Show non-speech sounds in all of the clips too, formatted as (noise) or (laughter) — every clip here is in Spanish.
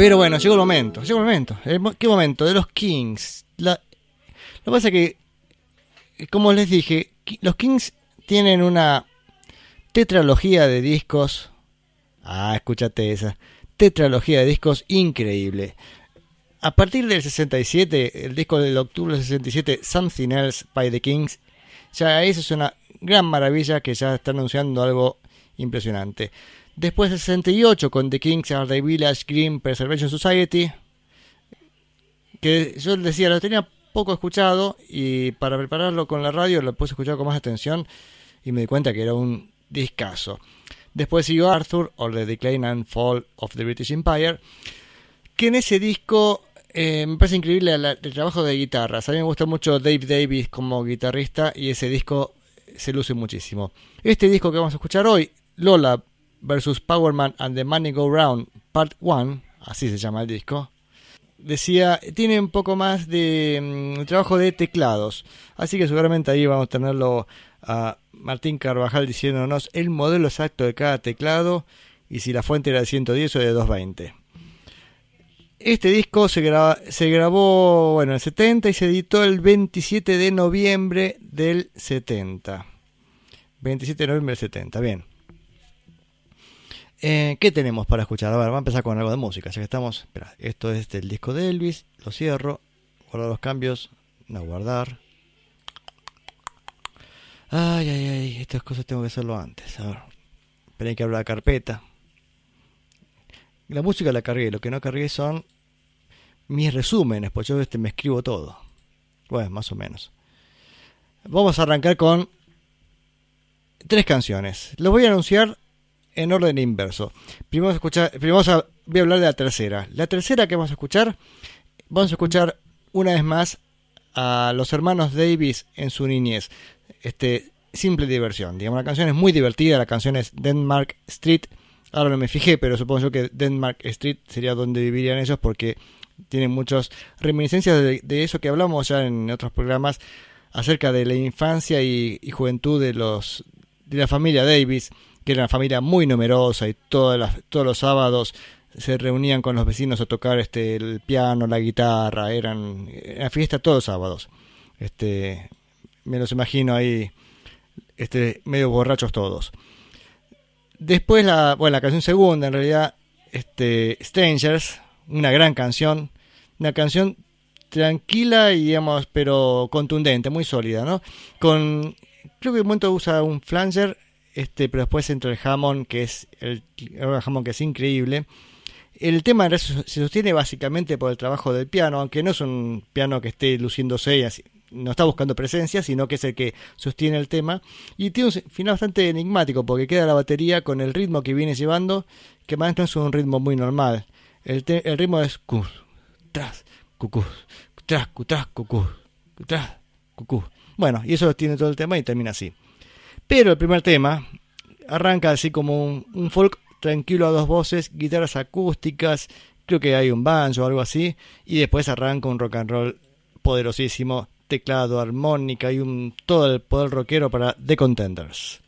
Pero bueno, llegó el momento, llegó el momento. ¿Qué momento? De los Kings. lo que pasa es que, como les dije, los Kings tienen una tetralogía de discos. Ah, escúchate esa. Tetralogía de discos increíble. A partir del 67, el disco del octubre del 67, Something Else by the Kings, ya eso es una gran maravilla que ya está anunciando algo impresionante. Después del 68 con The Kings Are the Village Green Preservation Society. Que yo decía, lo tenía poco escuchado y para prepararlo con la radio lo puse a escuchar con más atención y me di cuenta que era un discazo. Después siguió Arthur o The Decline and Fall of the British Empire. Que en ese disco eh, me parece increíble el, trabajo de guitarras. A mí me gusta mucho Dave Davis como guitarrista y ese disco se luce muchísimo. Este disco que vamos a escuchar hoy, Lola versus Powerman and the Money Go Round Part 1, así se llama el disco, decía, tiene un poco más de mm, trabajo de teclados. Así que seguramente ahí vamos a tenerlo a Martín Carvajal diciéndonos el modelo exacto de cada teclado y si la fuente era de 110 o de 220. Este disco se, se grabó bueno, en el 70 y se editó el 27 de noviembre del 70. 27 de noviembre del 70, bien. Eh, ¿Qué tenemos para escuchar? A ver, vamos a empezar con algo de música, ya que estamos. Espera, esto es del disco de Elvis, lo cierro, guardo los cambios, no guardar. Ay, ay, ay, estas cosas tengo que hacerlo antes. A ver, esperen que abra la carpeta. La música la cargué, lo que no cargué son mis resúmenes, pues yo este me escribo todo. Bueno, más o menos. Vamos a arrancar con tres canciones. Los voy a anunciar en orden inverso. Primero, escuchar, primero voy a hablar de la tercera. La tercera que vamos a escuchar, vamos a escuchar una vez más a los hermanos Davis en su niñez. Este, simple diversión. Digamos, la canción es muy divertida, la canción es Denmark Street. Ahora no me fijé, pero supongo yo que Denmark Street sería donde vivirían ellos porque tienen muchas reminiscencias de, eso que hablamos ya en otros programas acerca de la infancia y, y juventud de los de la familia Davis era una familia muy numerosa y todas las, todos los sábados se reunían con los vecinos a tocar este el piano, la guitarra, eran fiesta todos los sábados. Este, me los imagino ahí este medio borrachos todos. Después la, bueno, la canción segunda en realidad este Strangers, una gran canción, una canción tranquila y digamos pero contundente, muy sólida, ¿no? Con creo que un momento usa un flanger este, pero después entra el Hammond, que es el, Hammond que es increíble. El tema se sostiene básicamente por el trabajo del piano, aunque no es un piano que esté luciéndose y así, no está buscando presencia, sino que es el que sostiene el tema. Y tiene un final bastante enigmático, porque queda la batería con el ritmo que viene llevando, que más no es un ritmo muy normal. El, el ritmo es cus, tras, cucú, tras, cucú, tras, cucú. Bueno, y eso tiene todo el tema y termina así. Pero el primer tema arranca así como un, folk tranquilo a dos voces, guitarras acústicas, creo que hay un banjo o algo así, y después arranca un rock and roll poderosísimo, teclado, armónica y un, todo el poder rockero para The Contenders.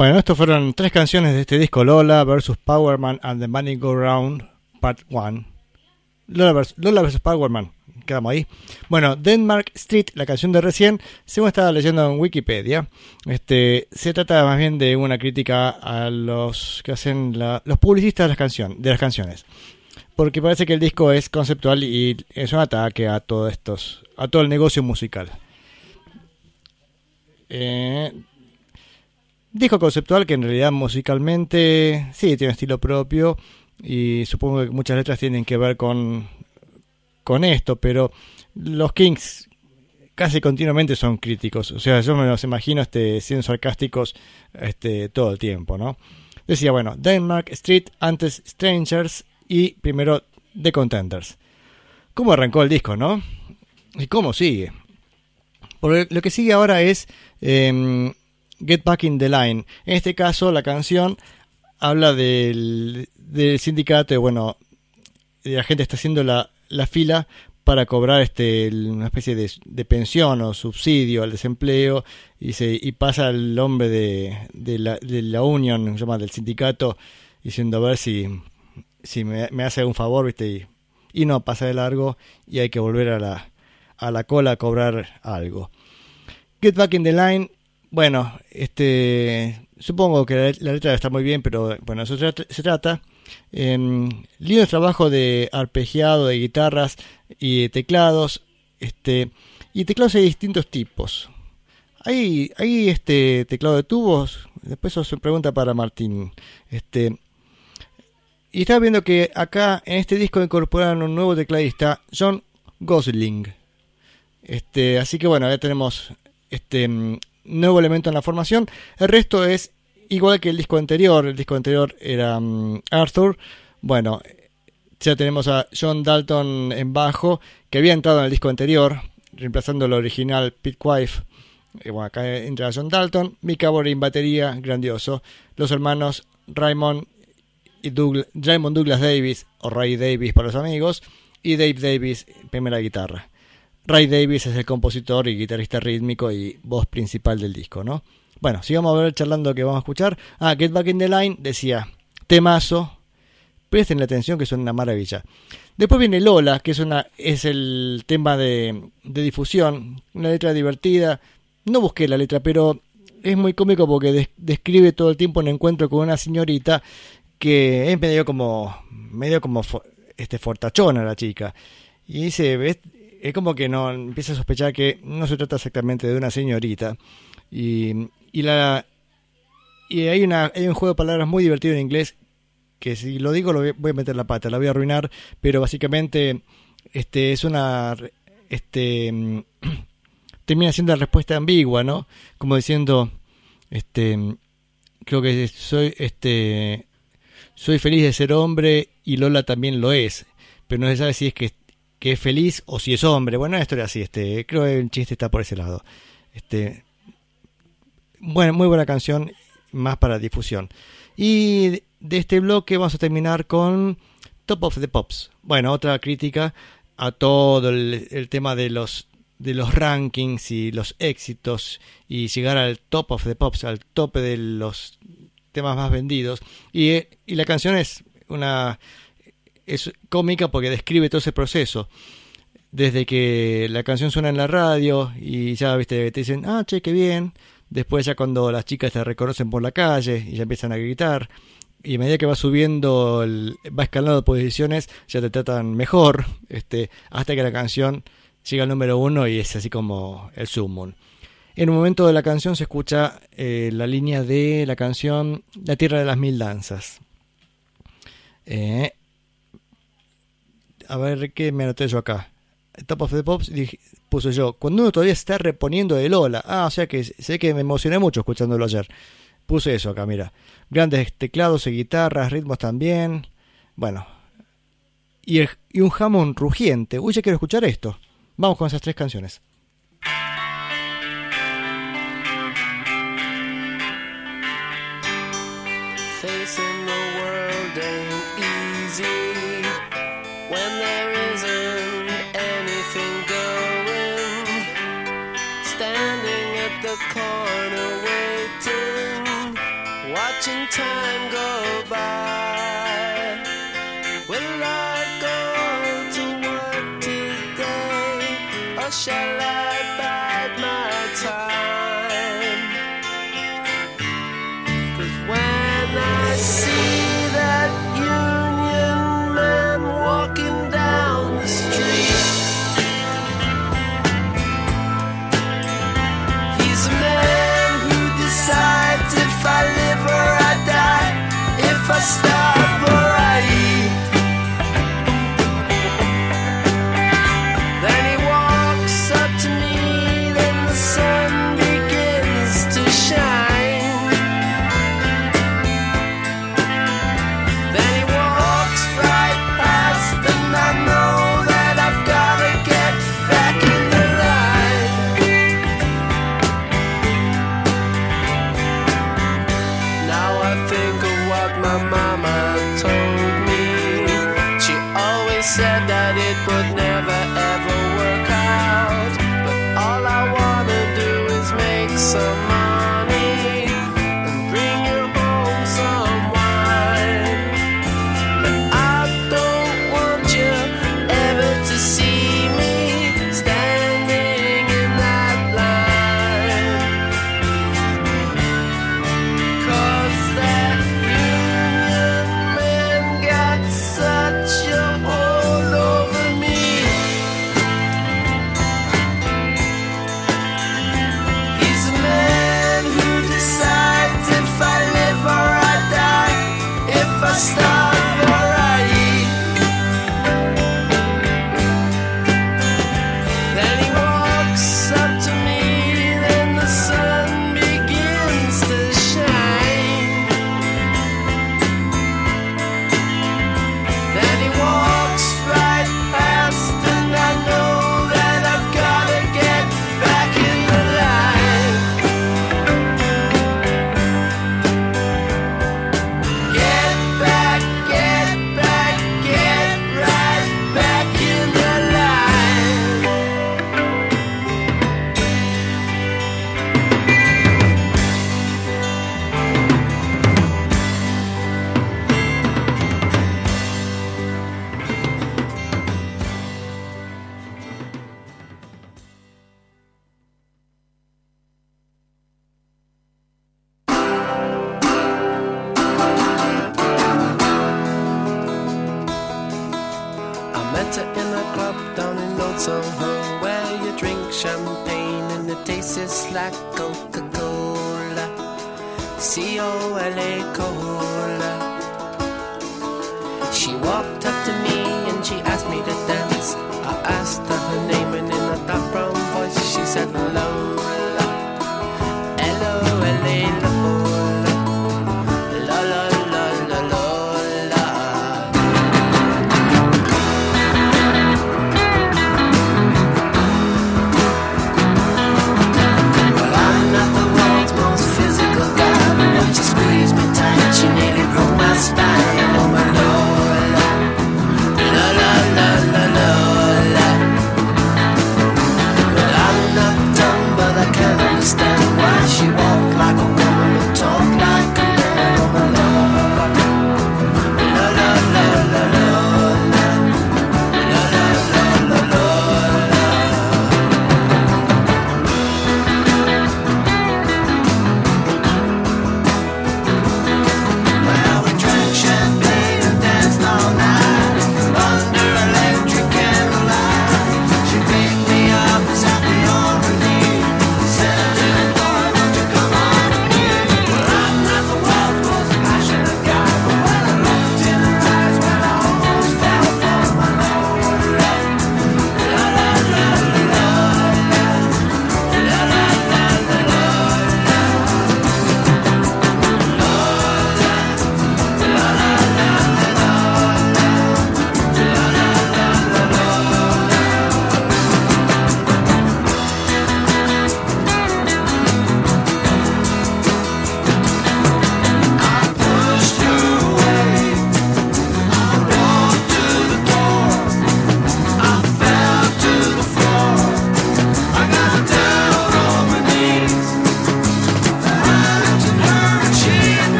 Bueno, estos fueron tres canciones de este disco Lola vs. Powerman and the Money Go Round Part 1. Lola vs. Vs. Powerman, quedamos ahí. Bueno, Denmark Street, la canción de recién, según estaba leyendo en Wikipedia, este, se trata más bien de una crítica a los que hacen la- los publicistas de las, canción, de las canciones. Porque parece que el disco es conceptual y es un ataque a todos estos, a todo el negocio musical. Eh, Disco conceptual que en realidad musicalmente sí tiene estilo propio y supongo que muchas letras tienen que ver con, con esto, pero los Kings casi continuamente son críticos. O sea, yo me los imagino este, siendo sarcásticos este, todo el tiempo, ¿no? Decía, bueno, Denmark Street, antes Strangers y primero The Contenders. ¿Cómo arrancó el disco, no? ¿Y cómo sigue? Porque lo que sigue ahora es em, Get Back in the Line. En este caso, la canción habla del, del sindicato bueno, la gente está haciendo la, la fila para cobrar este una especie de, de pensión o subsidio al desempleo y se y pasa el hombre de, de la, de la union llama del sindicato diciendo a ver si si me, hace algún favor viste y, y no pasa de largo y hay que volver a la a la cola a cobrar algo Get Back in the Line bueno este supongo que la, letra está muy bien pero bueno eso se, trata- trata Em, lindo trabajo de arpegiado de guitarras y de teclados este y teclados hay distintos tipos. Hay hay este teclado de tubos después eso se pregunta para Martín este y estaba viendo que acá en este disco incorporaron un nuevo tecladista John Gosling. Este así que bueno ya tenemos este nuevo elemento en la formación. El resto es igual que el disco anterior. El disco anterior era mm, Arthur. Bueno ya tenemos a John Dalton en bajo que había entrado en el disco anterior reemplazando el original Pete Wife. Eh, bueno, acá entra John Dalton. Mick Avery en batería grandioso. Los hermanos Raymond y Raymond Douglas Davis o Ray Davis para los amigos y Dave Davis primera guitarra Ray Davis es el compositor y guitarrista rítmico y voz principal del disco, ¿no? Bueno, sigamos a ver charlando que vamos a escuchar. Ah, Get Back in the Line decía, temazo, presten la atención que son una maravilla. Después viene Lola, que es una es el tema de, de difusión, una letra divertida. No busqué la letra, pero es muy cómico porque des- describe todo el tiempo un encuentro con una señorita que es medio como medio como este fortachona la chica. Y dice. Es como que no empieza a sospechar que no se trata exactamente de una señorita. Y, y la y hay una hay un juego de palabras muy divertido en inglés que si lo digo lo voy a meter la pata, la voy a arruinar, pero básicamente este es una este (clears throat) termina siendo la respuesta ambigua, ¿no? Como diciendo este creo que soy este soy feliz de ser hombre y Lola también lo es, pero no se sabe si es que, que es feliz o si es hombre. Bueno, una historia así, este, creo que el chiste está por ese lado. Este, bueno, muy buena canción, más para difusión. Y de este bloque vamos a terminar con Top of the Pops. Bueno, otra crítica a todo el, el tema de los de los rankings y los éxitos y llegar al top of the pops, al tope de los temas más vendidos. Y, y la canción es una es cómica porque describe todo ese proceso. desde que la canción suena en la radio y ya viste te dicen ah che qué bien después ya cuando las chicas te reconocen por la calle y ya empiezan a gritar y a medida que va subiendo va escalando posiciones ya te tratan mejor este hasta que la canción llega al número uno y es así como el sumum en un momento de la canción se escucha eh, la línea de la canción La Tierra de las Mil Danzas. Eh, a ver qué me anoté yo acá. Top of the Pops dije- puse yo. Cuando uno todavía está reponiendo de Lola. Ah, o sea que sé que me emocioné mucho escuchándolo ayer. Puse eso acá, mira. Grandes teclados y guitarras, ritmos también. Bueno. Y, el- y un jamón rugiente. Uy, ya quiero escuchar esto. Vamos con esas tres canciones. Facing the shall I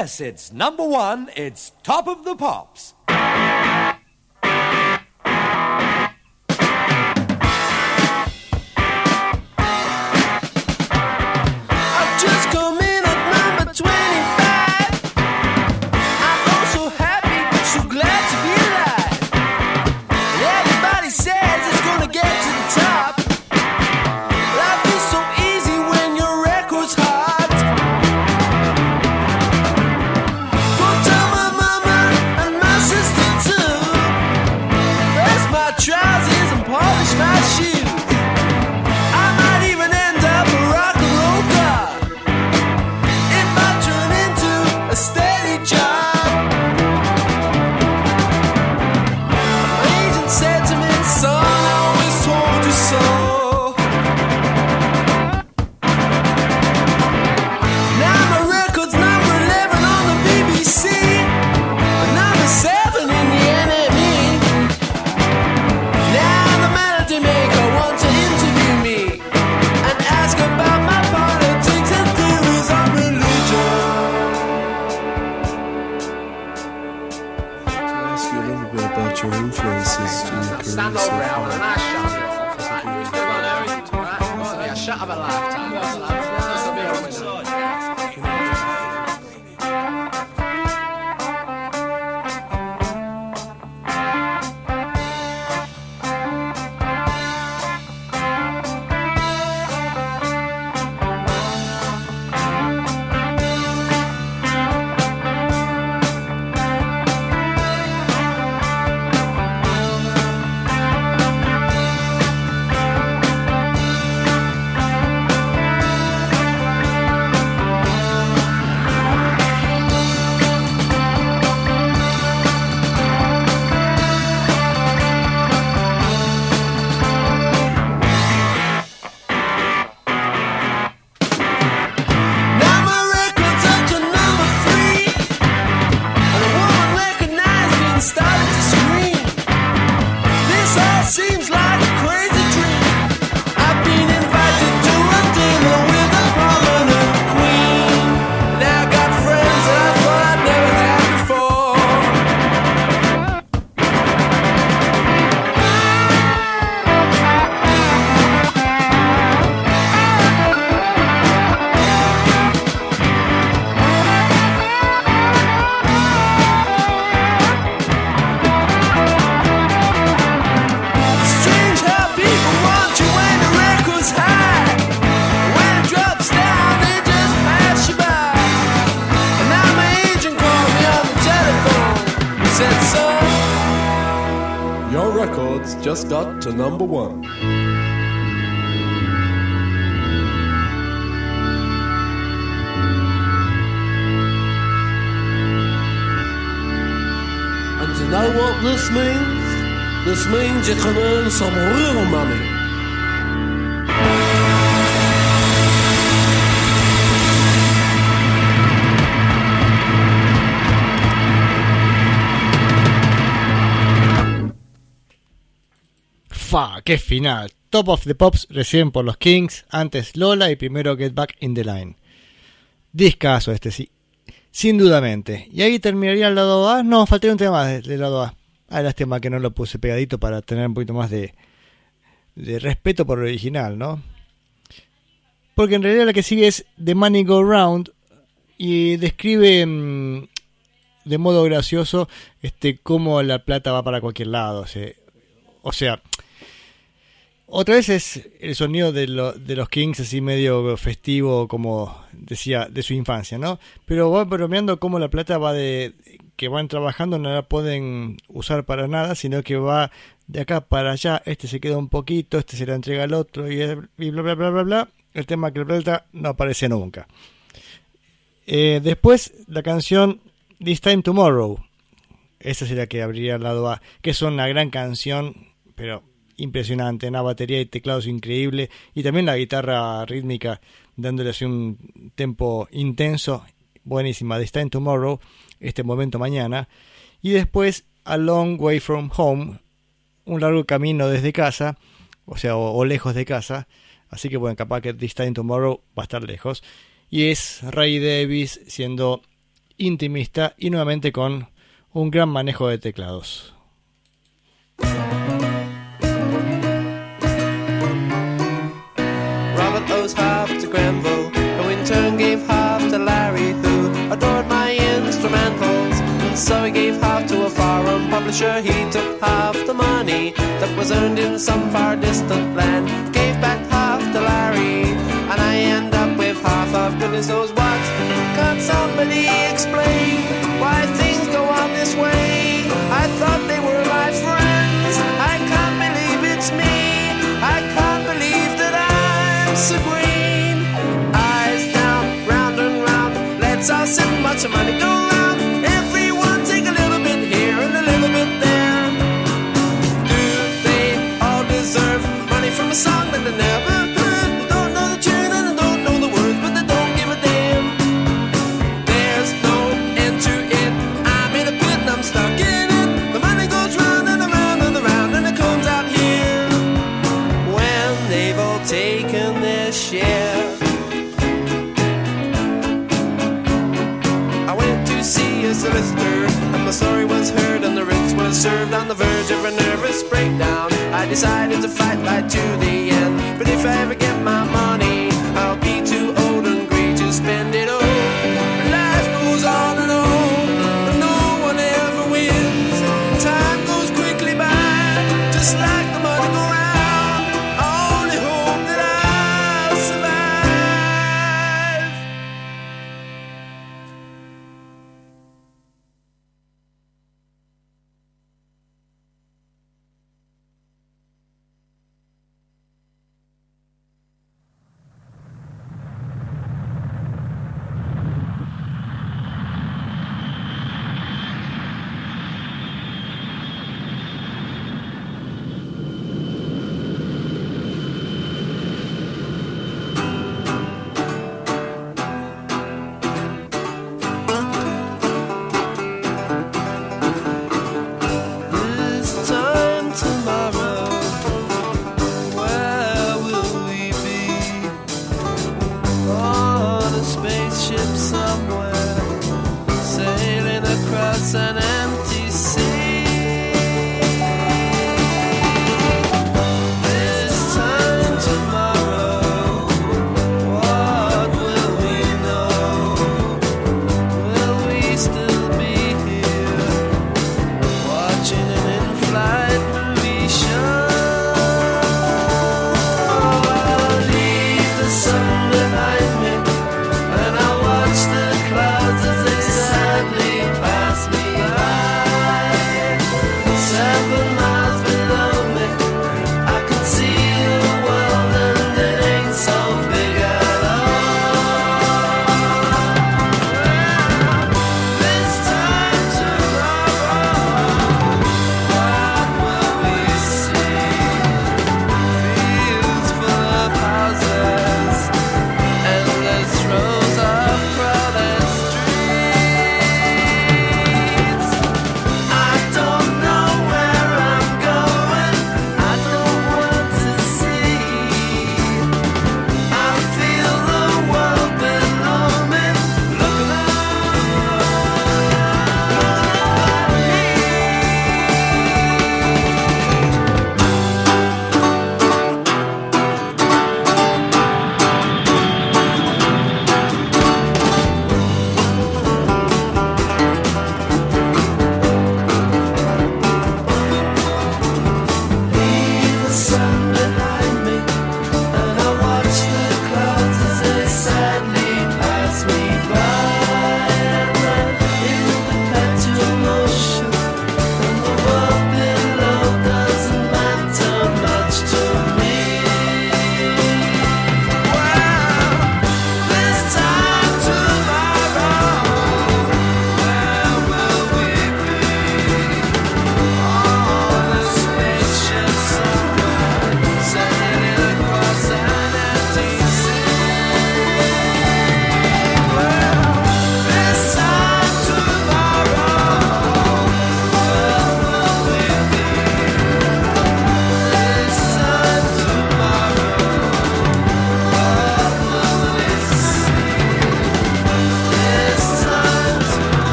Yes, it's number one, it's top of the pops. to number one. Qué final. Top of the Pops recién por los Kings, antes Lola y primero Get Back in the Line. Discaso este, sí. Sin dudamente. Y ahí terminaría el lado A. No, faltaría un tema más del lado A. Ah, lástima que no lo puse pegadito para tener un poquito más de, de respeto por el original, ¿no? Porque en realidad la que sigue es The Money Go Round y describe mm, de modo gracioso este cómo la plata va para cualquier lado. O sea, otra vez es el sonido de, de los Kings así medio festivo, como decía, de su infancia, ¿no? Pero va bromeando cómo la plata va de que van trabajando no la pueden usar para nada, sino que va de acá para allá, este se queda un poquito, este se la entrega al otro y, bla bla bla bla bla. El tema que la plata no aparece nunca. Eh, después la canción This Time Tomorrow. Esa sería que abriría el lado A, que es una gran canción, pero impresionante, una batería y teclados increíble y también la guitarra rítmica dándole así un tempo intenso, buenísima. This Time Tomorrow, este momento mañana. Y después A Long Way From Home, un largo camino desde casa, o sea, o, o lejos de casa. Así que bueno, capaz que This Time Tomorrow va a estar lejos. Y es Ray Davis siendo intimista y nuevamente con un gran manejo de teclados. So he gave half to a foreign publisher. He took half the money that was earned in some far distant land, gave back half to Larry, and I end up with half of goodness knows what. Can't somebody explain why things go on this way? I thought they were my friends. I can't believe it's me. I can't believe that I'm so green. Eyes down, round and round. Let's all watch the money go served on the verge of a nervous breakdown. I decided to fight right to the end, but if I ever get my money,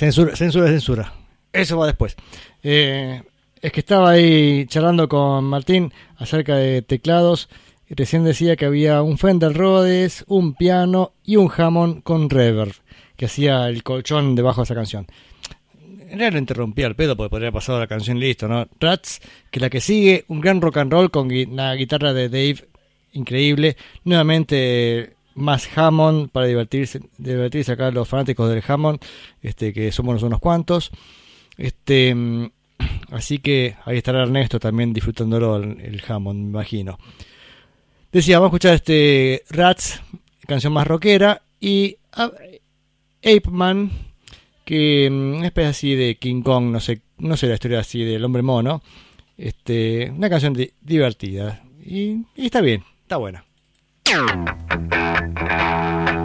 censura, censura, censura. Eso va después. Eh, es que estaba ahí charlando con Martín acerca de teclados y recién decía que había un Fender Rhodes, un piano y un Hammond con reverb que hacía el colchón debajo de esa canción. Realidad lo interrumpía el pedo porque podría haber pasado la canción listo, ¿no? Rats, que la que sigue, un gran rock and roll con la guitarra de Dave, increíble. Nuevamente más Hammond para divertirse, divertirse acá los fanáticos del Hammond, este que somos unos cuantos. Este mm, (clears throat) así que ahí estará Ernesto también disfrutándolo el, el Hammond, me imagino. Decía, vamos a escuchar este Rats, canción más rockera, y ah, Ape Man, que mm, una especie así de King Kong, no sé, no sé la historia así del hombre mono. Este, una canción di- divertida. Y está bien, está buena. Thank you.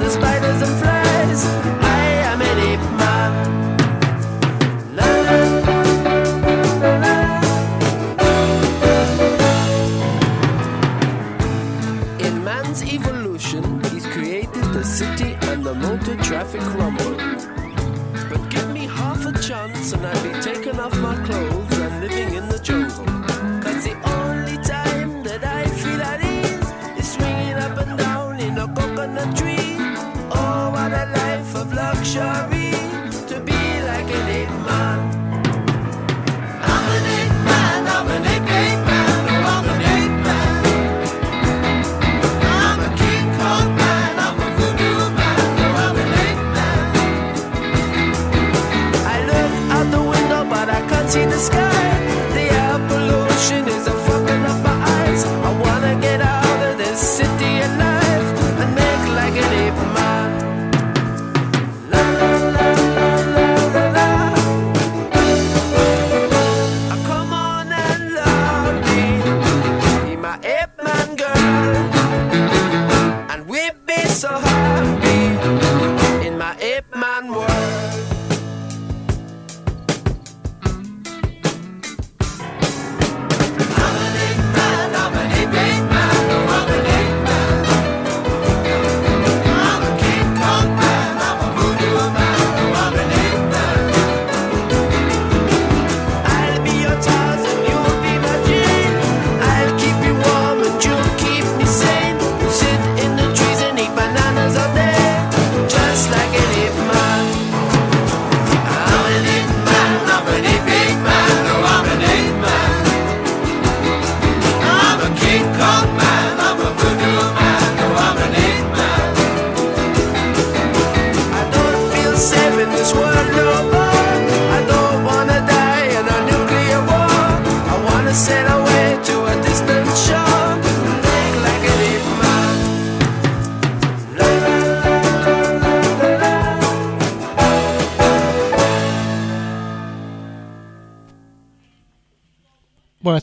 The spiders and flies. I am man. In man's evolution, he's created the city and the motor traffic rumble. But give me half a chance and I'll be taking off my clothes and living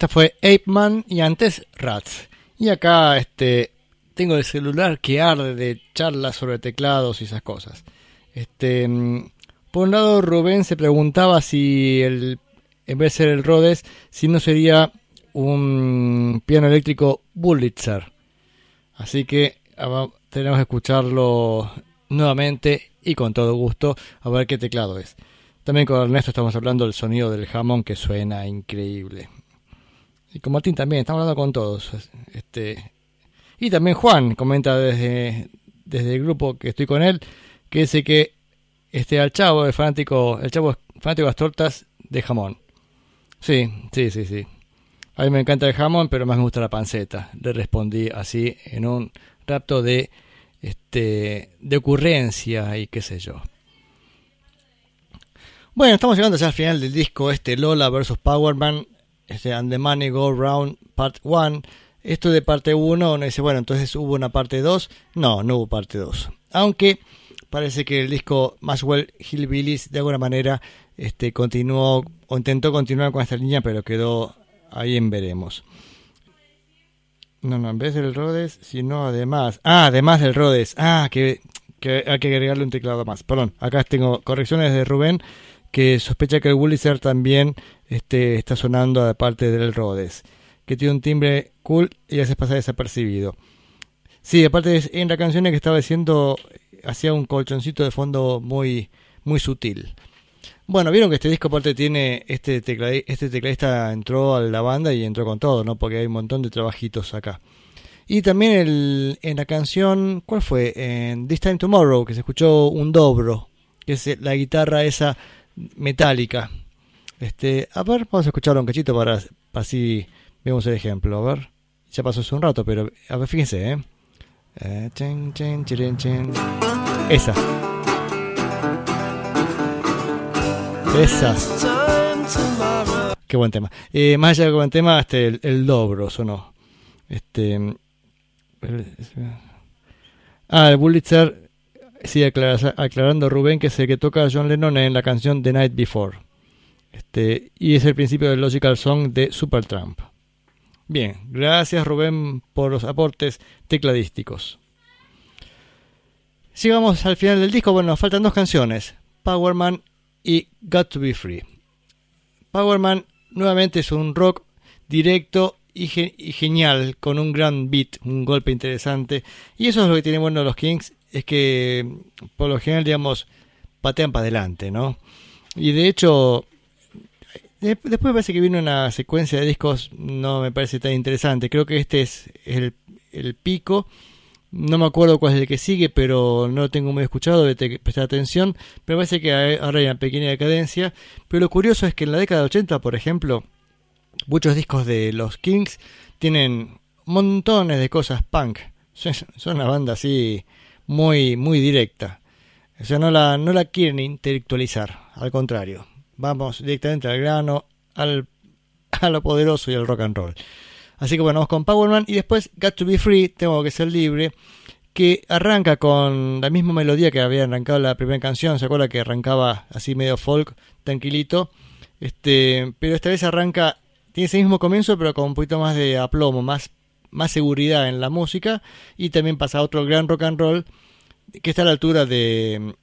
fue Ape Man y antes Rats. Y acá este tengo el celular que arde de charlas sobre teclados y esas cosas. Este, mm, por un lado Rubén se preguntaba si el en vez de ser el Rhodes, si no sería un piano eléctrico Wurlitzer. Así que ah, tenemos que escucharlo nuevamente y con todo gusto a ver qué teclado es. También con Ernesto estamos hablando del sonido del jamón que suena increíble. Y con Martín también, estamos hablando con todos. Este, y también Juan comenta desde, desde el grupo que estoy con él, que dice que este al chavo es fanático, el chavo es fanático de las tortas de jamón. Sí, sí, sí, sí. A mí me encanta el jamón, pero más me gusta la panceta. Le respondí así en un rapto de este de ocurrencia y qué sé yo. Bueno, estamos llegando ya al final del disco este Lola vs Powerman, este And the Money Go Round Part 1. Esto de parte 1, uno dice, bueno, entonces hubo una parte 2. No, no hubo parte 2. Aunque parece que el disco Maxwell Hillbillies de alguna manera este, continuó o intentó continuar con esta línea, pero quedó ahí en veremos. No, no, en vez del Rhodes, sino además. Ah, además del Rhodes. Ah, que hay que agregarle un teclado más. Perdón, acá tengo correcciones de Rubén que sospecha que el Wurlitzer también este, está sonando aparte del Rhodes, que tiene un timbre cool y hace pasar desapercibido. Sí, aparte es- en la canción que estaba diciendo hacía un colchoncito de fondo muy muy sutil. Bueno, vieron que este disco aparte tiene este tecladi- este tecladista entró a la banda y entró con todo, ¿no? Porque hay un montón de trabajitos acá. Y también el, en la canción, ¿cuál fue? En This Time Tomorrow, que se escuchó un dobro, que es la guitarra esa metálica. Este, a ver, vamos a escucharlo un cachito para, para así vemos el ejemplo. A ver, ya pasó hace un rato, pero a ver, fíjense, ¿eh? Eh. Esa. Esa. Qué buen tema. Eh, más allá de buen tema, este, el, el dobro sonó. Este. el- ah, el Bullitzer sigue aclara- aclarando Rubén que es el que toca a John Lennon en la canción The Night Before. Este, y es el principio del Logical Song de Supertramp. Bien, gracias Rubén por los aportes tecladísticos. Llegamos al final del disco. Bueno, nos faltan dos canciones: Powerman y Got to Be Free. Powerman nuevamente es un rock directo y genial, con un gran beat, un golpe interesante. Y eso es lo que tiene bueno los Kings, es que por lo general, digamos, patean para adelante, ¿no? Y de hecho, de- después parece que viene una secuencia de discos, no me parece tan interesante. Creo que este es el, el pico. No me acuerdo cuál es el que sigue, pero no lo tengo muy escuchado, de prestar atención. Pero parece que ahora hay una pequeña decadencia. Pero lo curioso es que en la década de 80, por ejemplo, muchos discos de los Kings tienen montones de cosas punk. (laughs) Son una banda así muy, muy directa. O sea, no la, no la quieren intelectualizar, al contrario. Vamos directamente al grano, al, a lo poderoso y al rock and roll. Así que bueno, vamos con Powerman y después Got to Be Free, Tengo que ser libre, que arranca con la misma melodía que había arrancado la primera canción. ¿Se acuerda que arrancaba así medio folk, tranquilito? Este, pero esta vez arranca, tiene ese mismo comienzo, pero con un poquito más de aplomo, más, más seguridad en la música. Y también pasa a otro gran rock and roll que está a la altura de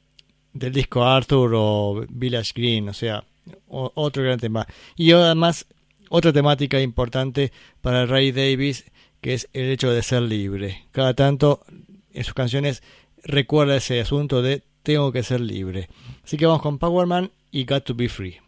del disco Arthur o Village Green, o sea, otro gran tema. Y además, otra temática importante para Ray Davis, que es el hecho de ser libre. Cada tanto en sus canciones recuerda ese asunto de tengo que ser libre. Así que vamos con Powerman y Got to Be Free.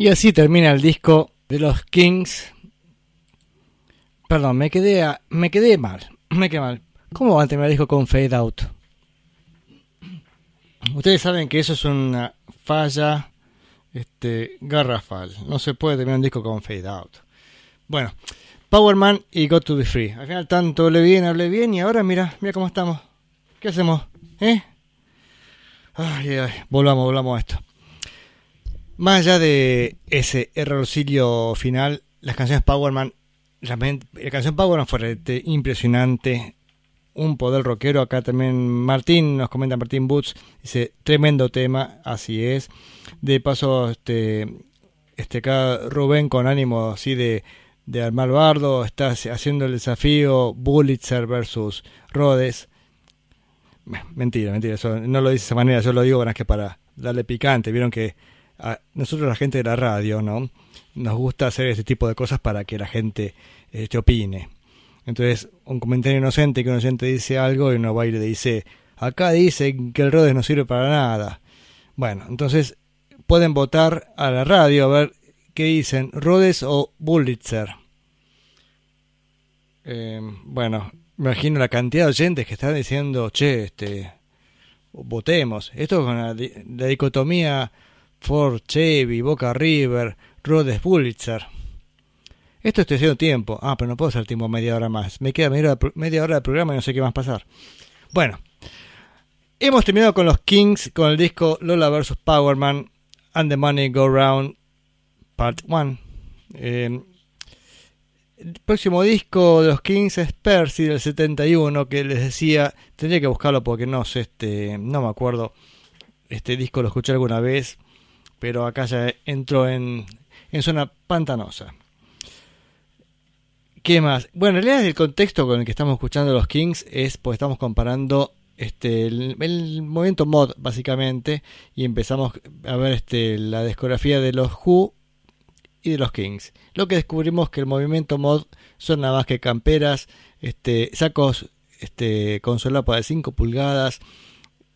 Y así termina el disco de los Kings. Perdón, me quedé, a, me quedé mal. (clears throat) Me quedé mal. ¿Cómo van a terminar el disco con Fade Out? Ustedes saben que eso es una falla este, garrafal. No se puede terminar un disco con Fade Out. Bueno, Powerman y Got to Be Free. Al final tanto hablé bien, hablé bien y ahora mira, mira cómo estamos. ¿Qué hacemos? ¿Eh? Ay, ay, volvamos, volvamos a esto. Más allá de ese errorcillo final, las canciones Powerman, realmente, eh, la canción Powerman fue impresionante, un poder rockero. Acá también Martín, nos comenta Martín Boots, dice, tremendo tema, así es. De paso, este, este acá Rubén con ánimo así de, de armar bardo, está haciendo el desafío Bulitzer versus Rhodes. Mentira, mentira, eso no lo dice de esa manera, yo lo digo que para darle picante, vieron que nosotros la gente de la radio, ¿no? Nos gusta hacer este tipo de cosas para que la gente este, opine. Entonces, un comentario inocente que un oyente dice algo y uno va y le dice, acá dice que el Rhodes no sirve para nada. Bueno, entonces pueden votar a la radio a ver qué dicen, Rhodes o Bullitzer. Eh, bueno, me imagino la cantidad de oyentes que están diciendo, che, este, votemos. Esto con la, di- la dicotomía Ford Chevy, Boca River, Rhodes Bullitzer. Esto estoy haciendo tiempo. Ah, pero no puedo hacer tiempo media hora más. Me queda media hora, media hora de programa y no sé qué más pasar. Bueno, hemos terminado con los Kings con el disco Lola vs. Powerman and the Money Go Round Part 1. Eh, el próximo disco de los Kings es Percy del 71, que les decía, tendría que buscarlo porque no sé, este, no me acuerdo. Este disco lo escuché alguna vez, pero acá ya entró en, en zona pantanosa. ¿Qué más? Bueno, en realidad el contexto con el que estamos escuchando los Kings es pues estamos comparando este el, el movimiento mod básicamente y empezamos a ver este la discografía de los Who y de los Kings. Lo que descubrimos que el movimiento mod son nada más que camperas, este sacos este con solapa de 5 pulgadas,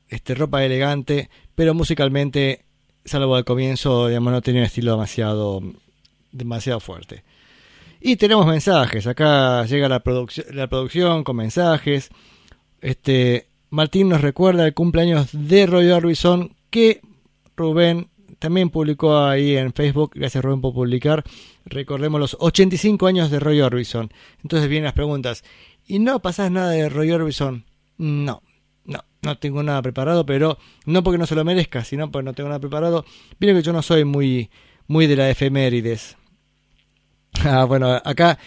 este ropa elegante, pero musicalmente salvo al comienzo, digamos, no tenía un estilo demasiado demasiado fuerte. Y tenemos mensajes. Acá llega la, la producción con mensajes. Este Martín nos recuerda el cumpleaños de Roy Orbison que Rubén también publicó ahí en Facebook. Gracias Rubén por publicar. Recordemos los 85 años de Roy Orbison. Entonces vienen las preguntas. ¿Y no pasás nada de Roy Orbison? No, no, tengo nada preparado, pero no porque no se lo merezca, sino porque no tengo nada preparado. Miren que yo no soy muy, muy de la efemérides. Ah, bueno, acá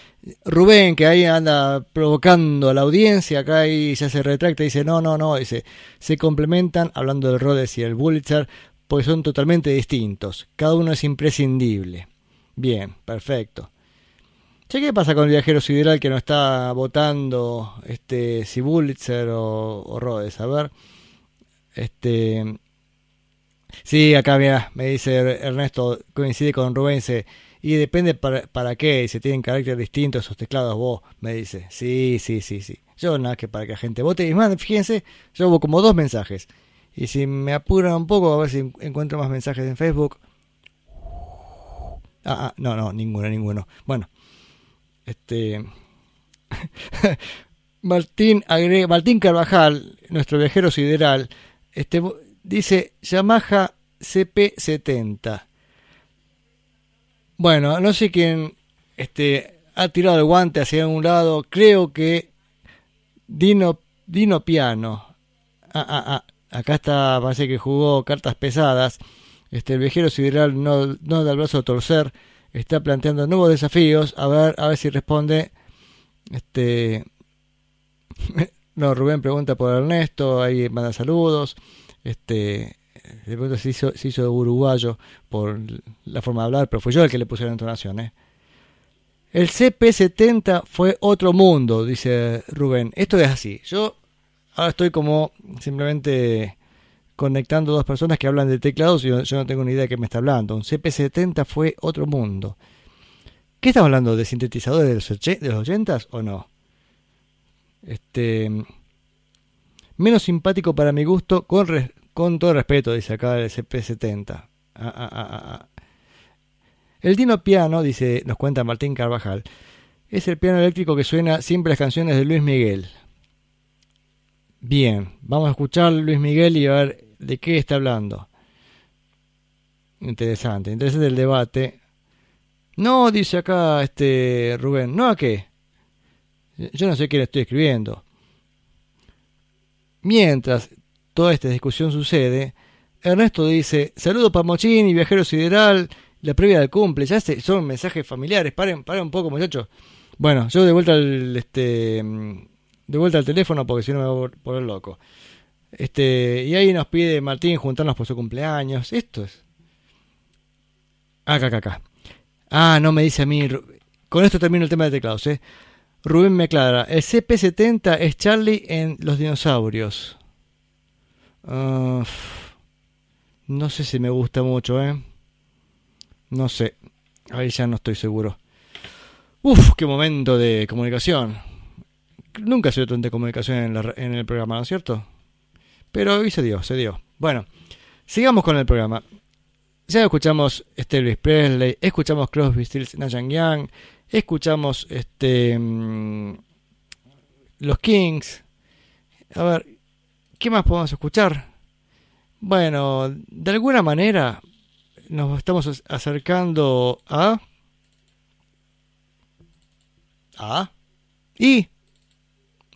Rubén, que ahí anda provocando a la audiencia, acá ahí ya se retracta y dice, no, no, no, dice, se complementan, hablando del Rhodes y el Pulitzer, pues son totalmente distintos, cada uno es imprescindible. Bien, perfecto. Che, ¿qué pasa con el viajero sideral que no está votando este si Pulitzer o, o Rhodes? A ver, este... Sí, acá mira, me dice Ernesto, coincide con Rubén, dice, y depende para, para qué, si tienen carácter distinto esos teclados vos, me dice. Sí, sí, sí, sí. Yo nada que para que la gente vote. Y más, fíjense, yo hubo como dos mensajes. Y si me apuran un poco, a ver si encuentro más mensajes en Facebook. Ah, ah no, no, ninguno, ninguno. Bueno, este... (laughs) Martín, agrega, Martín Carvajal, nuestro viajero sideral, este, dice Yamaha CP70. Bueno, no sé quién este, ha tirado el guante hacia un lado. Creo que Dino, Dino Piano. Ah, ah, ah. Acá está, parece que jugó cartas pesadas. Este, el viajero sideral no, no da el brazo a torcer. Está planteando nuevos desafíos. A ver, a ver si responde. Este. (laughs) No, Rubén pregunta por Ernesto. Ahí manda saludos. Este. Le pregunto si hizo, si hizo uruguayo por la forma de hablar, pero fui yo el que le puse la entonación. ¿eh? El CP70 fue otro mundo, dice Rubén. Esto es así. Yo ahora estoy como simplemente conectando dos personas que hablan de teclados y yo, no tengo ni idea de qué me está hablando. Un CP70 fue otro mundo. ¿Qué estamos hablando? ¿De sintetizadores de los, de los 80s o no? Este. Menos simpático para mi gusto, con, todo respeto, dice acá el CP70. Ah, ah, ah, ah, ah. El Dino Piano, dice, nos cuenta Martín Carvajal, es el piano eléctrico que suena siempre las canciones de Luis Miguel. Bien, vamos a escuchar Luis Miguel y a ver de qué está hablando. Interesante, interesante el debate. No, dice acá este Rubén, ¿no a qué? Yo no sé qué le estoy escribiendo. Mientras toda esta discusión sucede, Ernesto dice, saludos para Mochín y Viajero Sideral, la previa del cumple, ya se- son mensajes familiares, paren, paren un poco muchachos. Bueno, yo de vuelta al, este, de vuelta al teléfono porque si no me voy a poner loco. Este, y ahí nos pide Martín juntarnos por su cumpleaños. Esto es. Acá, acá, acá. Ah, no me dice a mí. Con esto termino el tema de teclados, ¿eh? Rubén me aclara. El CP70 es Charlie en Los Dinosaurios. No sé si me gusta mucho, ¿eh? No sé. Ahí ya no estoy seguro. Uf, qué momento de comunicación. Nunca se dio tanta comunicación en, la en el programa, ¿no es cierto? Pero hoy se dio, se dio. Bueno, sigamos con el programa. Ya escuchamos este Elvis Presley, escuchamos Crosby, Stills, Nash Young, escuchamos este mm, los Kings. A ver, ¿qué más podemos escuchar? Bueno, de alguna manera nos estamos ac- acercando a a y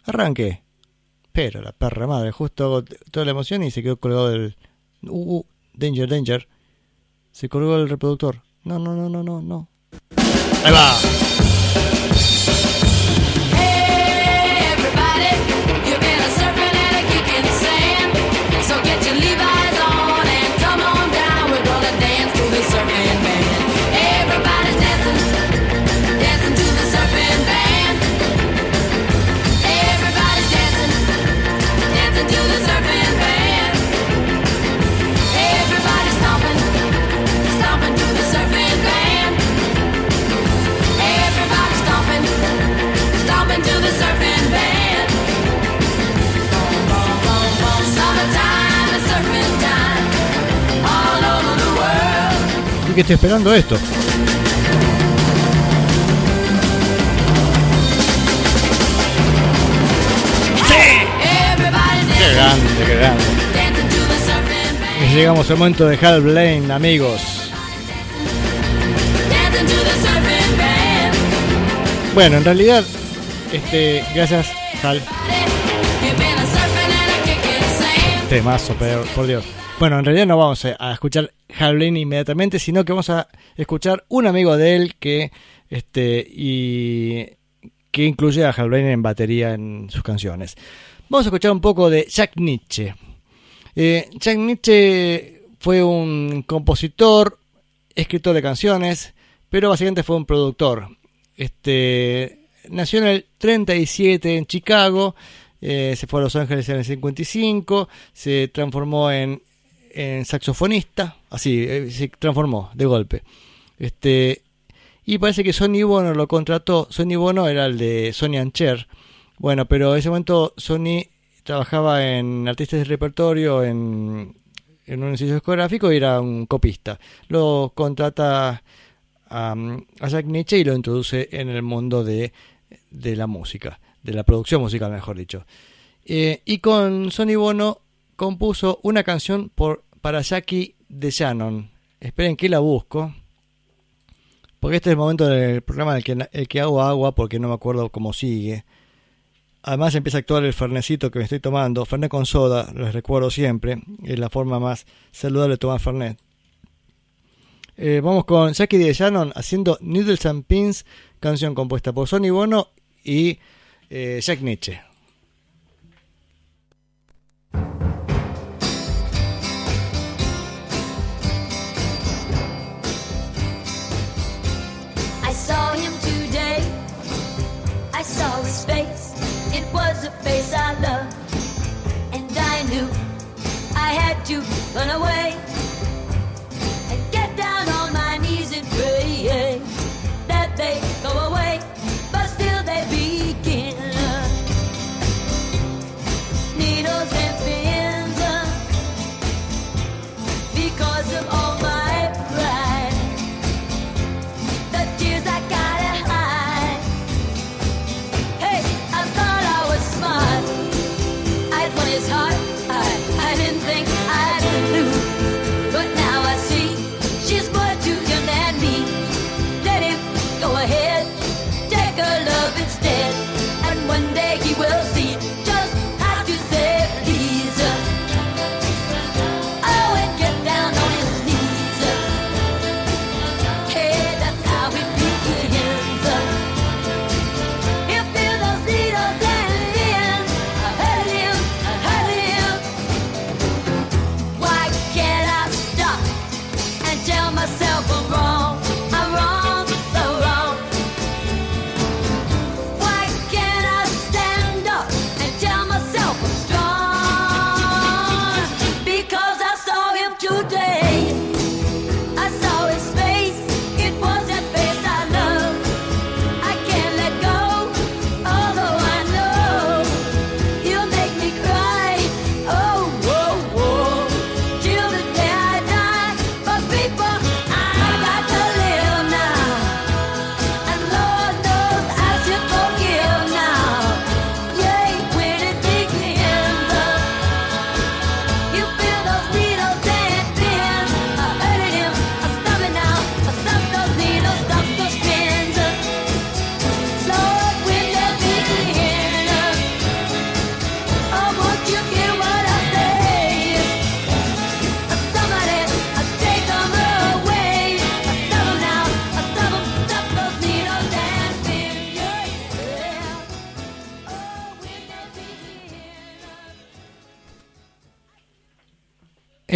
arranque. Pero la perra madre, justo toda la emoción y se quedó colgado del uh, uh, danger danger. Se colgó el reproductor. No, no, no, no, no, no. Ahí va. Que estoy esperando esto. Qué grande, qué grande. Y llegamos al momento de Hal Blaine, amigos. Bueno, en realidad, este, gracias, Hal. Temazo, pero, por Dios. Bueno, en realidad no vamos a, escuchar Hal Blaine inmediatamente, sino que vamos a escuchar un amigo de él que, este, y que incluye a Hal Blaine en batería en sus canciones. Vamos a escuchar un poco de Jack Nietzsche. Eh, Jack Nietzsche fue un compositor, escritor de canciones, pero básicamente fue un productor. Este, nació en el 37 en Chicago, eh, se fue a Los Ángeles en el 55, se transformó en, en saxofonista, así, eh, se transformó de golpe. Este, y parece que Sonny Bono lo contrató. Sonny Bono era el de Sonny and Cher. Bueno, pero en ese momento Sony trabajaba en artistas de repertorio, en, en un sello discográfico y era un copista. Lo contrata a, a Jack Nietzsche y lo introduce en el mundo de, de la música, de la producción musical, mejor dicho. Eh, y con Sonny Bono compuso una canción por, para Jackie de Shannon. Esperen que la busco. Porque este es el momento del programa en el que, el que hago agua porque no me acuerdo cómo sigue. Además empieza a actuar el fernecito que me estoy tomando. Fernet con soda, les recuerdo siempre. Es la forma más saludable de tomar Fernet. Eh, vamos con Jackie de Shannon haciendo Needles and Pins, canción compuesta por Sonny Bono y eh, Jack Nietzsche. Was a face I loved. And I knew I had to run away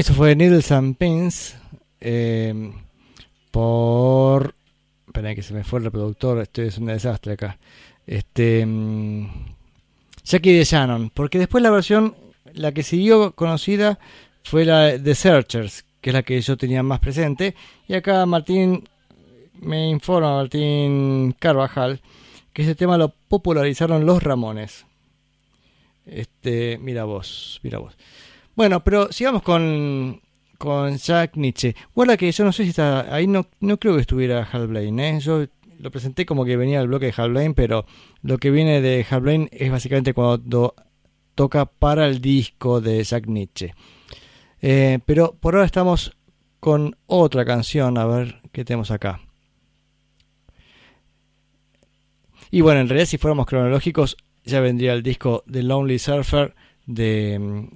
Esto fue Needles and Pins eh, por. Espera que se me fue el reproductor, esto es un desastre acá. Este. mm, Jackie de Shannon, porque después la versión, la que siguió conocida fue la de Searchers, que es la que yo tenía más presente. Y acá Martín me informa, Martín Carvajal, que ese tema lo popularizaron los Ramones. Este, mira vos, mira vos. Bueno, pero sigamos con, con Jack Nietzsche. Guarda que yo no sé si está. Ahí no, no creo que estuviera Hal Blaine, ¿eh? Yo lo presenté como que venía del bloque de Hal Blaine, pero lo que viene de Hal Blaine es básicamente cuando toca para el disco de Jack Nietzsche. Eh, pero por ahora estamos con otra canción, a ver qué tenemos acá. Y bueno, en realidad si fuéramos cronológicos, ya vendría el disco de Lonely Surfer de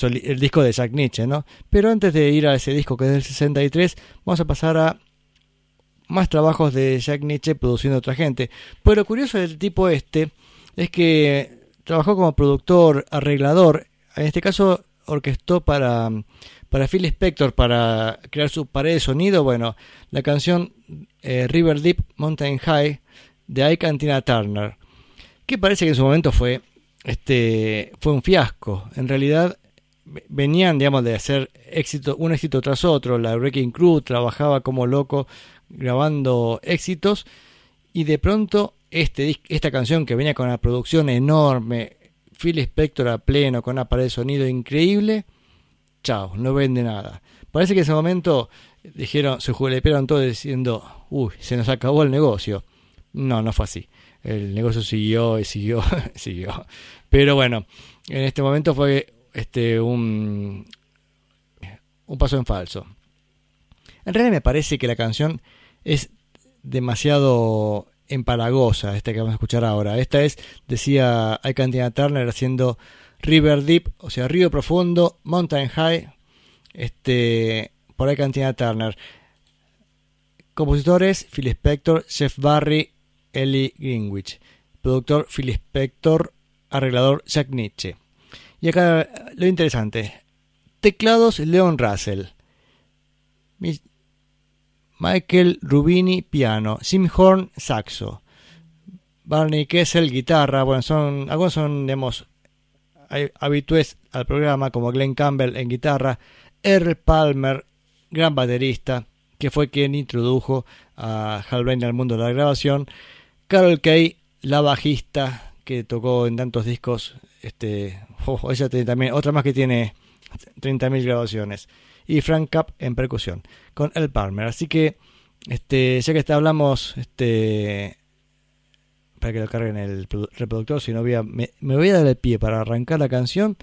el disco de Jack Nietzsche, ¿no? Pero antes de ir a ese disco que es del 63, vamos a pasar a más trabajos de Jack Nietzsche produciendo otra gente. Pero lo curioso del tipo este es que trabajó como productor, arreglador, en este caso orquestó para, para Phil Spector para crear su pared de sonido, bueno, la canción eh, River Deep Mountain High de Ike and Tina Turner, que parece que en su momento fue este fue un fiasco. En realidad venían, digamos, de hacer éxito, un éxito tras otro. La Wrecking Crew trabajaba como loco grabando éxitos y de pronto este esta canción que venía con una producción enorme, Phil Spector a pleno con una pared de sonido increíble, chao, no vende nada. Parece que en ese momento dijeron, se julepearon todos diciendo, uy, se nos acabó el negocio. No, no fue así. El negocio siguió y siguió, (laughs) siguió. Pero bueno, en este momento fue este un, un paso en falso. En realidad me parece que la canción es demasiado empalagosa, esta que vamos a escuchar ahora. Esta es, decía Ike and Tina Turner haciendo River Deep, o sea, Río Profundo, Mountain High, este, por Ike and Tina Turner. Compositores, Phil Spector, Jeff Barry, Ellie Greenwich. Productor, Phil Spector, arreglador, Jack Nietzsche. Y acá lo interesante. Teclados, Leon Russell. Mi- Michael Rubini, piano. Jim Horn, saxo. Barney Kessel, guitarra. Bueno, son, algunos son, digamos, habitués al programa, como Glenn Campbell en guitarra. Earl Palmer, gran baterista, que fue quien introdujo a Hal Blaine al mundo de la grabación. Carol Kay, la bajista, que tocó en tantos discos. Este, ella tiene también, otra más que tiene 30.000 grabaciones. Y Frank Capp en percusión, con El Palmer. Así que, este, ya que está, hablamos, este, para que lo carguen el produ- reproductor, si no voy a, me, me voy a dar el pie para arrancar la canción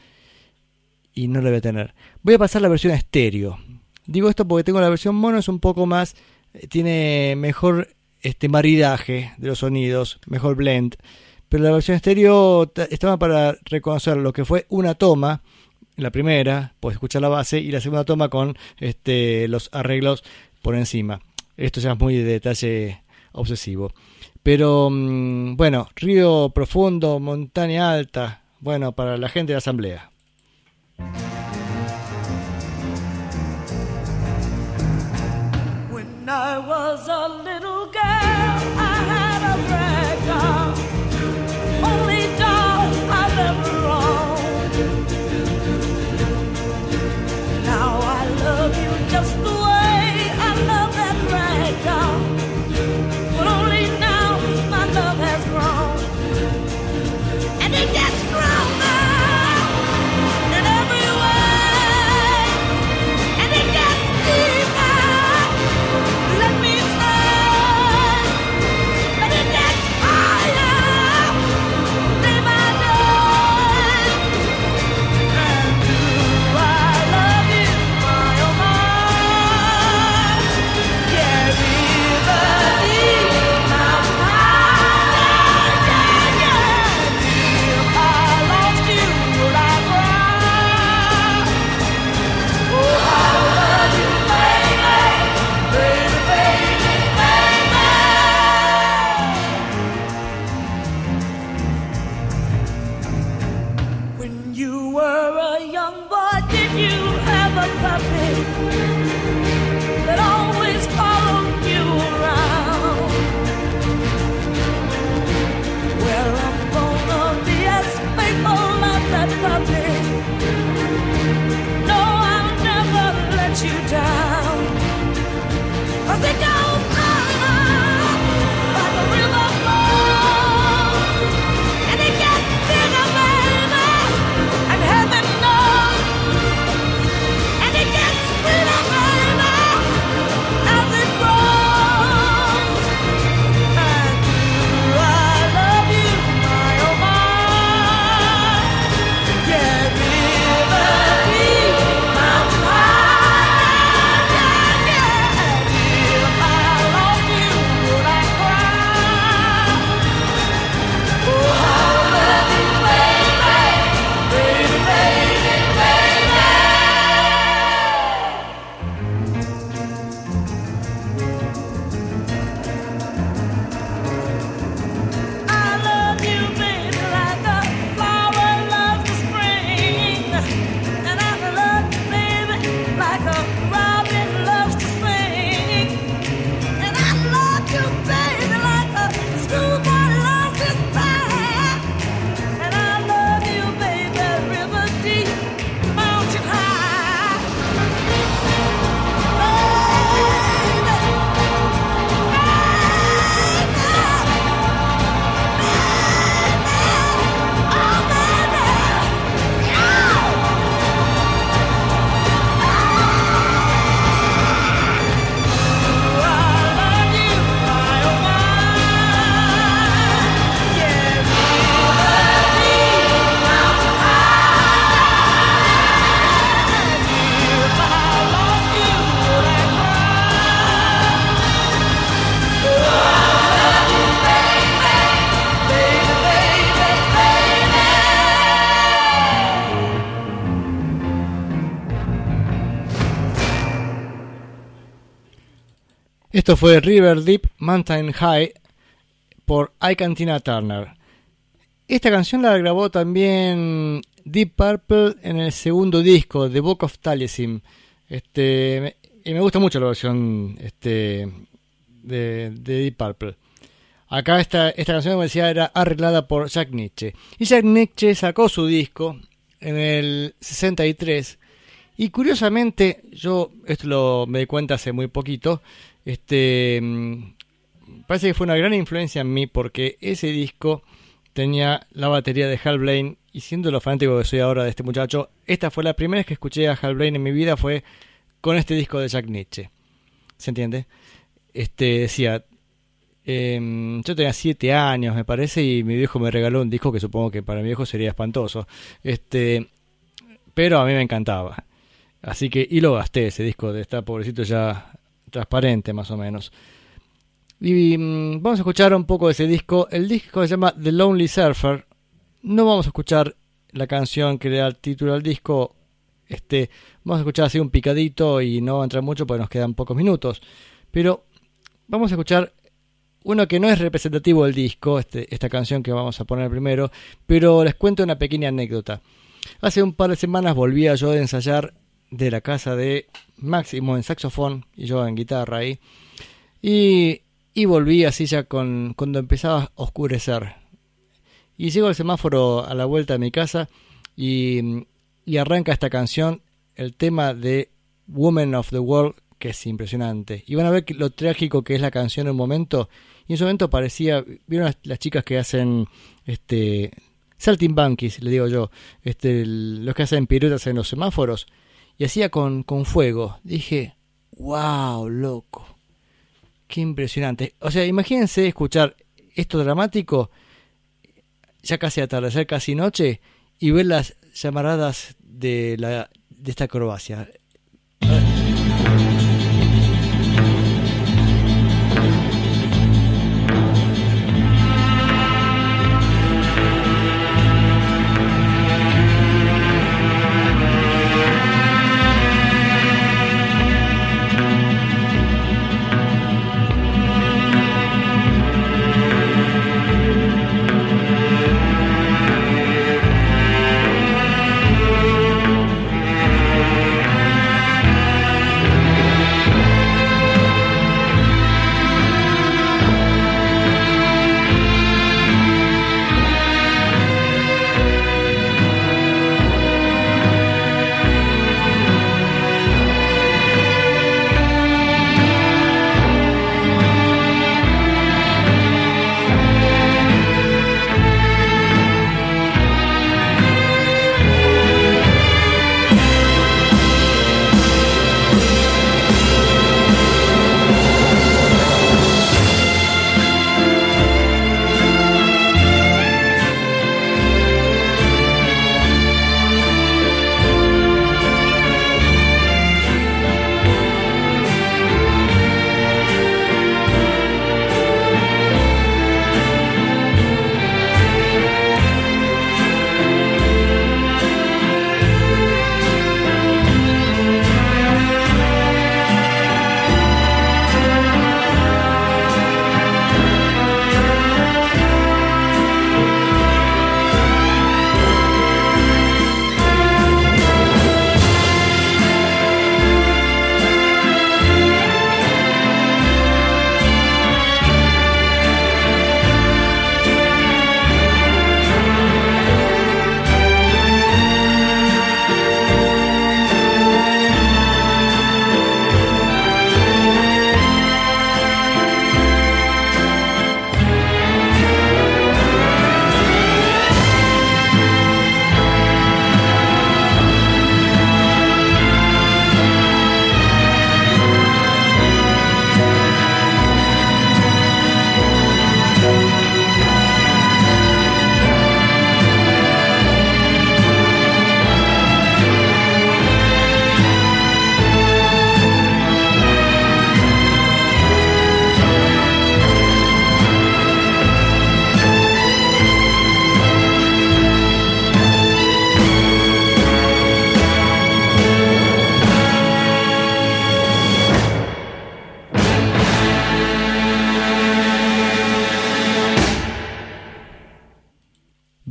y no la voy a tener. Voy a pasar la versión estéreo. Digo esto porque tengo la versión mono, es un poco más, eh, tiene mejor este maridaje de los sonidos, mejor blend. Pero la versión estéreo ta- estaba para reconocer lo que fue una toma, la primera, pues escuchar la base, y la segunda toma con este, los arreglos por encima. Esto ya es muy de detalle obsesivo. Pero mm, bueno, río profundo, montaña alta, bueno, para la gente de asamblea. You Esto fue River Deep Mountain High por Ike Tina Turner. Esta canción la grabó también Deep Purple en el segundo disco, The Book of Taliesin. Este, y me gusta mucho la versión este, de, de Deep Purple. Acá esta, esta canción, como decía, era arreglada por Jack Nietzsche. Y Jack Nietzsche sacó su disco en el 63. Y curiosamente, yo esto lo me di cuenta hace muy poquito, este mm, parece que fue una gran influencia en mí porque ese disco tenía la batería de Hal Blaine y siendo lo fanático que soy ahora de este muchacho, esta fue la primera vez que escuché a Hal Blaine en mi vida fue con este disco de Jack Nietzsche. ¿Se entiende? Este decía, em, yo tenía siete años, me parece, y mi viejo me regaló un disco que supongo que para mi viejo sería espantoso. Este, pero a mí me encantaba. Así que, y lo gasté ese disco de estar pobrecito ya transparente más o menos. Y mm, vamos a escuchar un poco de ese disco. El disco se llama The Lonely Surfer. No vamos a escuchar la canción que le da el título al disco. Este, vamos a escuchar así un picadito y no va a entrar mucho porque nos quedan pocos minutos. Pero vamos a escuchar uno que no es representativo del disco, este, esta canción que vamos a poner primero, pero les cuento una pequeña anécdota. Hace un par de semanas volvía yo de ensayar de la casa de Máximo en saxofón y yo en guitarra ahí. Y, y volví así ya con, cuando empezaba a oscurecer. Y llego al semáforo a la vuelta de mi casa y, y arranca esta canción, el tema de Woman of the World, que es impresionante. Y van a ver lo trágico que es la canción en un momento. Y en ese momento parecía, vieron las, chicas que hacen este saltimbanquis, le digo yo, este, los que hacen piruetas en los semáforos, y hacía con, con fuego. Dije, wow, loco, qué impresionante. O sea, imagínense escuchar esto dramático, ya casi atardecer, casi noche, y ver las llamaradas de, la, de esta acrobacia.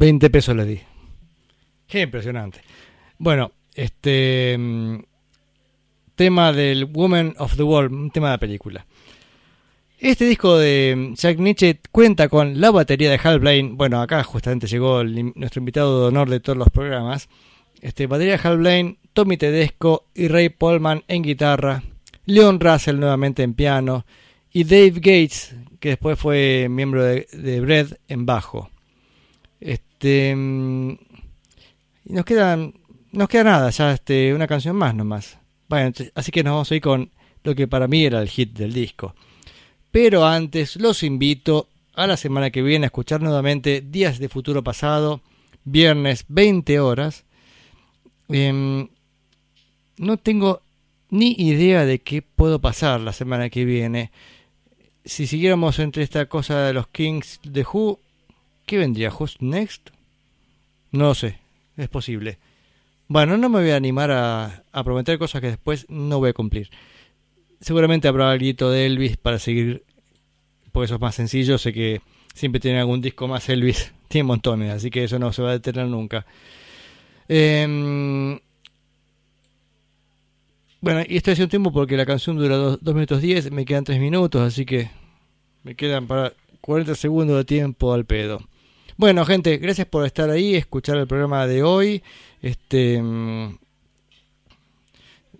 20 pesos le di. Qué impresionante. Bueno, este mm, tema del Woman of the World, un tema de la película. Este disco de Jack Nietzsche cuenta con la batería de Hal Blaine. Bueno, acá justamente llegó nuestro invitado de honor de todos los programas. Este, batería de Hal Blaine, Tommy Tedesco y Ray Polman en guitarra, Leon Russell nuevamente en piano y Dave Gates, que después fue miembro de Bread en bajo. Este, mm, y nos quedan, nos queda nada, ya este, una canción más nomás. Bueno, así que nos vamos a ir con lo que para mí era el hit del disco. Pero antes los invito a la semana que viene a escuchar nuevamente Días de Futuro Pasado, viernes 20 horas. Em, no tengo ni idea de qué puedo pasar la semana que viene. Si siguiéramos entre esta cosa de los Kings de Who, ¿qué vendría? ¿Who's Next? No lo sé, es posible. Bueno, no me voy a animar a, prometer cosas que después no voy a cumplir. Seguramente habrá algo de Elvis para seguir, porque eso es más sencillo. Sé que siempre tiene algún disco más Elvis, (laughs) tiene montones, así que eso no se va a detener nunca. Em, bueno, y estoy un tiempo porque la canción dura 2 minutos 10, me quedan 3 minutos, así que me quedan para 40 segundos de tiempo al pedo. Bueno, gente, gracias por estar ahí, escuchar el programa de hoy. Este mm,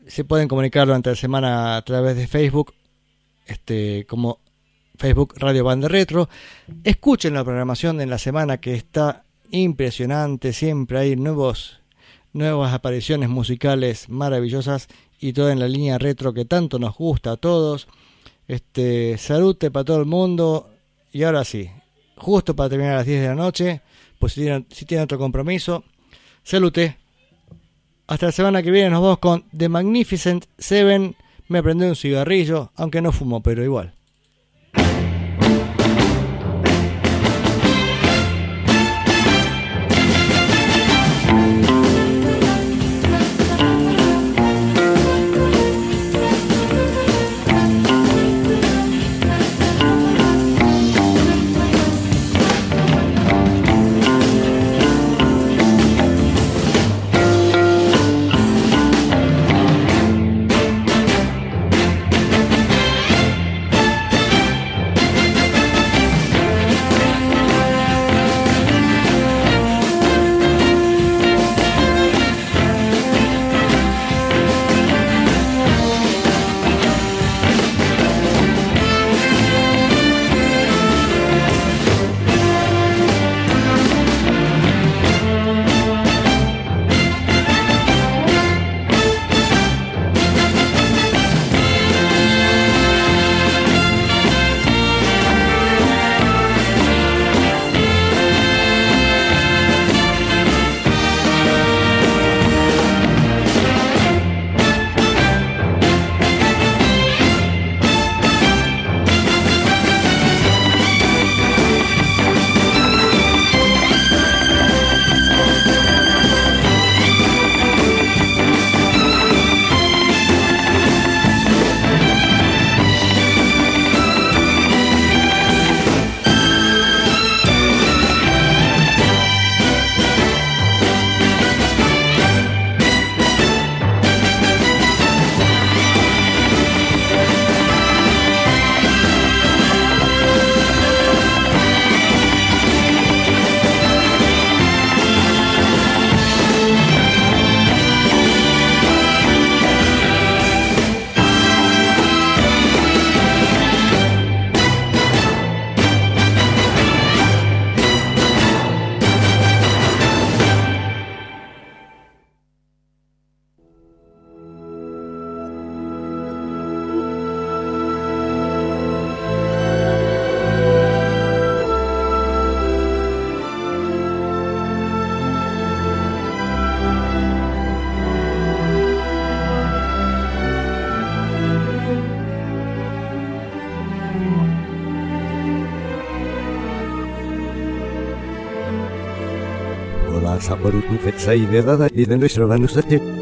se pueden comunicar durante la semana a través de Facebook, este como Facebook Radio Banda Retro. Escuchen la programación en la semana que está impresionante, siempre hay nuevos nuevas apariciones musicales maravillosas y todo en la línea retro que tanto nos gusta a todos. Este, salute para todo el mundo. Y ahora sí, justo para terminar a las 10 de la noche, pues si tienen, si tienen otro compromiso, salute. Hasta la semana que viene nos vamos con The Magnificent Seven. Me prendí un cigarrillo, aunque no fumo, pero igual. Hola, Saboru Nufetsai de Dada y de nuestro Vanusate.